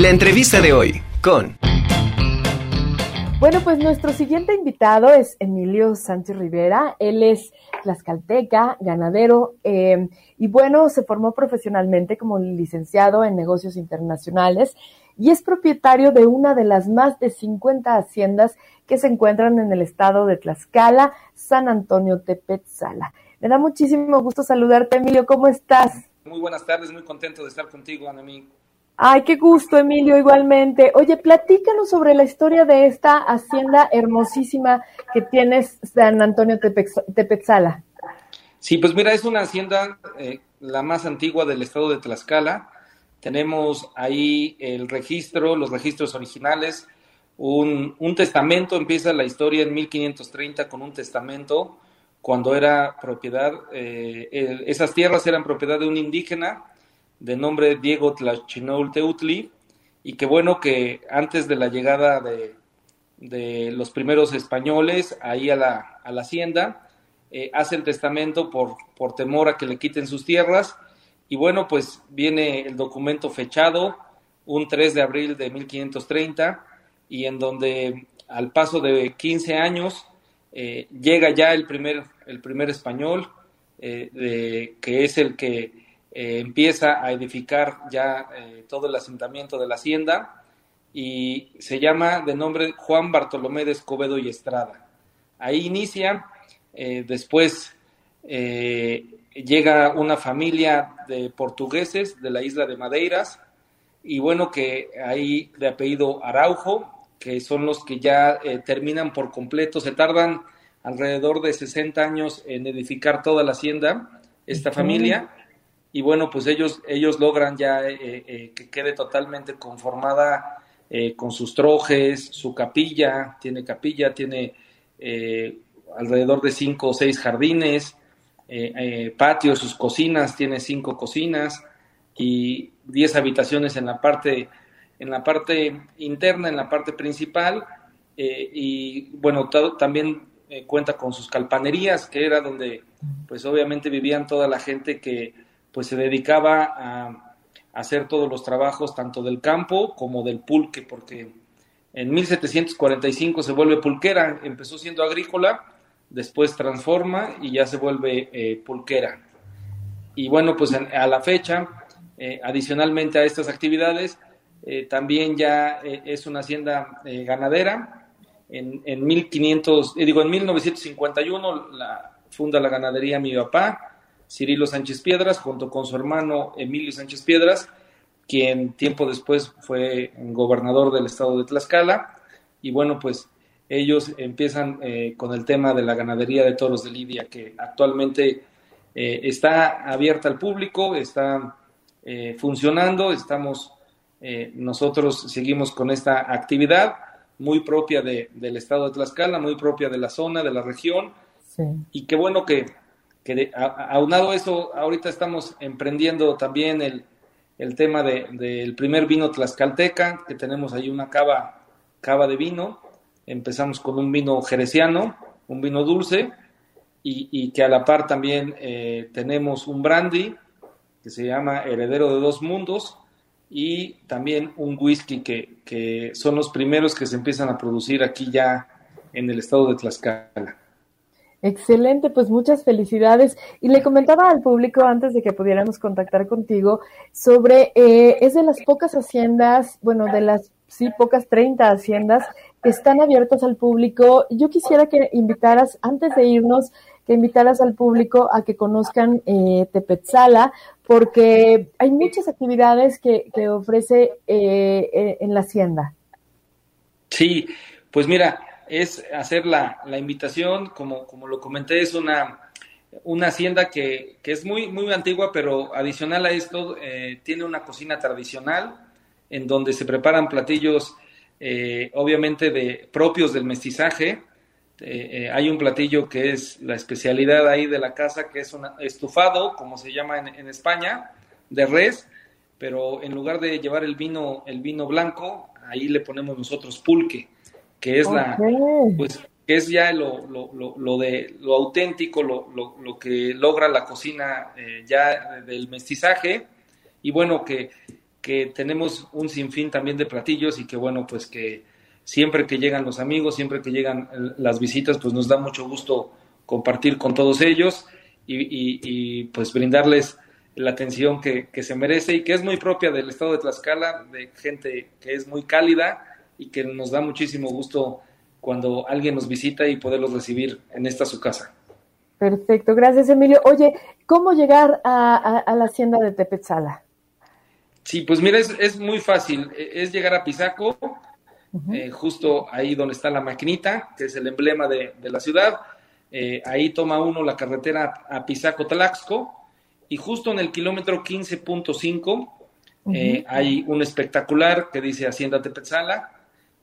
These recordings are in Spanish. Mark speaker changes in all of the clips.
Speaker 1: La entrevista de hoy con...
Speaker 2: Bueno, pues nuestro siguiente invitado es Emilio Sánchez Rivera. Él es tlaxcalteca, ganadero, eh, y bueno, se formó profesionalmente como licenciado en negocios internacionales y es propietario de una de las más de 50 haciendas que se encuentran en el estado de Tlaxcala, San Antonio Tepetzala. Me da muchísimo gusto saludarte, Emilio. ¿Cómo estás?
Speaker 3: Muy buenas tardes, muy contento de estar contigo, Anamí.
Speaker 2: Ay, qué gusto, Emilio, igualmente. Oye, platícanos sobre la historia de esta hacienda hermosísima que tienes San Antonio Tepetzala.
Speaker 3: Sí, pues mira, es una hacienda eh, la más antigua del estado de Tlaxcala. Tenemos ahí el registro, los registros originales, un, un testamento, empieza la historia en 1530 con un testamento, cuando era propiedad, eh, esas tierras eran propiedad de un indígena de nombre Diego Tlachinol Teutli, y que bueno que antes de la llegada de, de los primeros españoles ahí a la, a la hacienda, eh, hace el testamento por, por temor a que le quiten sus tierras, y bueno, pues viene el documento fechado un 3 de abril de 1530, y en donde al paso de 15 años eh, llega ya el primer, el primer español, eh, que es el que eh, empieza a edificar ya eh, todo el asentamiento de la hacienda y se llama de nombre Juan Bartolomé de Escobedo y Estrada. Ahí inicia, eh, después llega una familia de portugueses de la isla de Madeiras y bueno que ahí de apellido Araujo, que son los que ya terminan por completo, se tardan alrededor de 60 años en edificar toda la hacienda, esta familia y bueno, pues ellos, ellos logran ya eh, eh, que quede totalmente conformada eh, con sus trojes, su capilla, tiene capilla, tiene alrededor de cinco o seis jardines, patio, sus cocinas, tiene cinco cocinas y diez habitaciones en la parte, en la parte interna, en la parte principal, y bueno, también cuenta con sus calpanerías, que era donde pues obviamente vivían toda la gente que pues se dedicaba a, hacer todos los trabajos tanto del campo como del pulque, porque en 1745 se vuelve pulquera, empezó siendo agrícola, después transforma y ya se vuelve eh, pulquera. Y bueno, pues a la fecha, eh, adicionalmente a estas actividades, eh, también ya es una hacienda ganadera. En, en 1500, digo, en 1951 la, funda la ganadería mi papá, Cirilo Sánchez Piedras, junto con su hermano Emilio Sánchez Piedras, quien tiempo después fue gobernador del estado de Tlaxcala. Y bueno, pues ellos empiezan eh, con el tema de la ganadería de toros de Lidia, que actualmente eh, está abierta al público, está eh, funcionando, estamos, nosotros seguimos con esta actividad muy propia del estado de Tlaxcala, muy propia de la zona, de la región, y qué bueno que aunado eso, ahorita estamos emprendiendo también el, el tema del de, primer vino tlaxcalteca, que tenemos ahí una cava, cava de vino. Empezamos con un vino jereciano, un vino dulce, y, y que a la par también eh, tenemos un brandy que se llama Heredero de Dos Mundos, y también un whisky que, que son los primeros que se empiezan a producir aquí ya en el estado de Tlaxcala.
Speaker 2: Excelente, pues muchas felicidades. Y le comentaba al público antes de que pudiéramos contactar contigo sobre, eh, es de las pocas haciendas, bueno, de las, sí, pocas 30 haciendas que están abiertas al público. Yo quisiera que invitaras, antes de irnos, que invitaras al público a que conozcan eh, Tepetzala, porque hay muchas actividades que, que ofrece eh, eh en la hacienda.
Speaker 3: Sí, pues mira, es hacer la, la invitación, como, como lo comenté, es una, una hacienda que, que, es muy, muy antigua, pero adicional a esto, eh, tiene una cocina tradicional en donde se preparan platillos, eh, obviamente, de, propios del mestizaje. Eh, hay un platillo que es la especialidad ahí de la casa, que es un estufado, como se llama en, en, España, de res, pero en lugar de llevar el vino, el vino blanco, ahí le ponemos nosotros pulque que es la, pues, que es ya lo, lo, lo, de lo auténtico, lo, lo, que logra la cocina eh, ya del mestizaje, y bueno, que, que tenemos un sinfín también de platillos y que bueno, pues que siempre que llegan los amigos, siempre que llegan las visitas, pues nos da mucho gusto compartir con todos ellos y, pues brindarles la atención que, se merece y que es muy propia del estado de Tlaxcala, de gente que es muy cálida y que nos da muchísimo gusto cuando alguien nos visita y poderlos recibir en esta su casa.
Speaker 2: Perfecto, gracias Emilio. Oye, ¿cómo llegar a, la hacienda de Tepetzala?
Speaker 3: Sí, pues mira, es, muy fácil. E, es llegar a Pisaco, eh, justo ahí donde está la maquinita, que es el emblema de, la ciudad. Eh, ahí toma uno la carretera a Pisaco Tlaxco y justo en el kilómetro 15.5 eh, hay un espectacular que dice Hacienda Tepetzala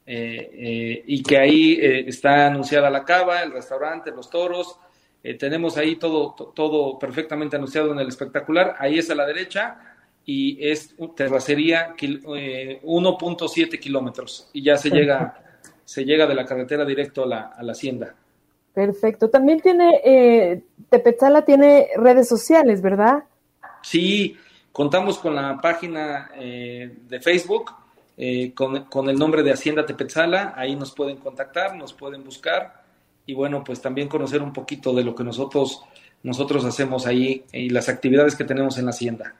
Speaker 3: y que ahí está anunciada la cava, el restaurante, los toros, eh, tenemos ahí todo, todo perfectamente anunciado en el espectacular. Ahí es a la derecha y es terracería 1.7 eh, kilómetros y ya se llega, se llega de la carretera directo a la, a la hacienda.
Speaker 2: Perfecto. También tiene, eh, Tepezala tiene redes sociales, ¿verdad?
Speaker 3: Sí, contamos con la página de Facebook con, con, el nombre de Hacienda Tepezala. Ahí nos pueden contactar, nos pueden buscar y bueno, pues también conocer un poquito de lo que nosotros, nosotros hacemos ahí y las actividades que tenemos en la hacienda.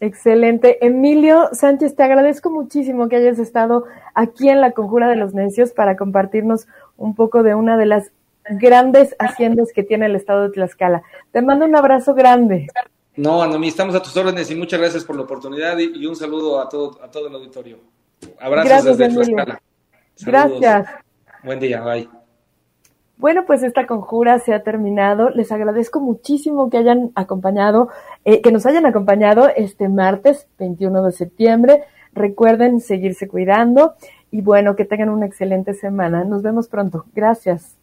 Speaker 2: Excelente. Emilio Sánchez, te agradezco muchísimo que hayas estado aquí en la Conjura de los Necios para compartirnos un poco de una de las grandes haciendas que tiene el estado de Tlaxcala. Te mando un abrazo grande.
Speaker 3: No, Anomi, estamos a tus órdenes y muchas gracias por la oportunidad y, un saludo a todo, a todo el auditorio. Abrazos desde Tlaxcala.
Speaker 2: Gracias.
Speaker 3: Buen día, bye.
Speaker 2: Bueno, pues esta conjura se ha terminado. Les agradezco muchísimo que hayan acompañado, eh, que nos hayan acompañado este martes 21 de septiembre. Recuerden seguirse cuidando y bueno, que tengan una excelente semana. Nos vemos pronto. Gracias.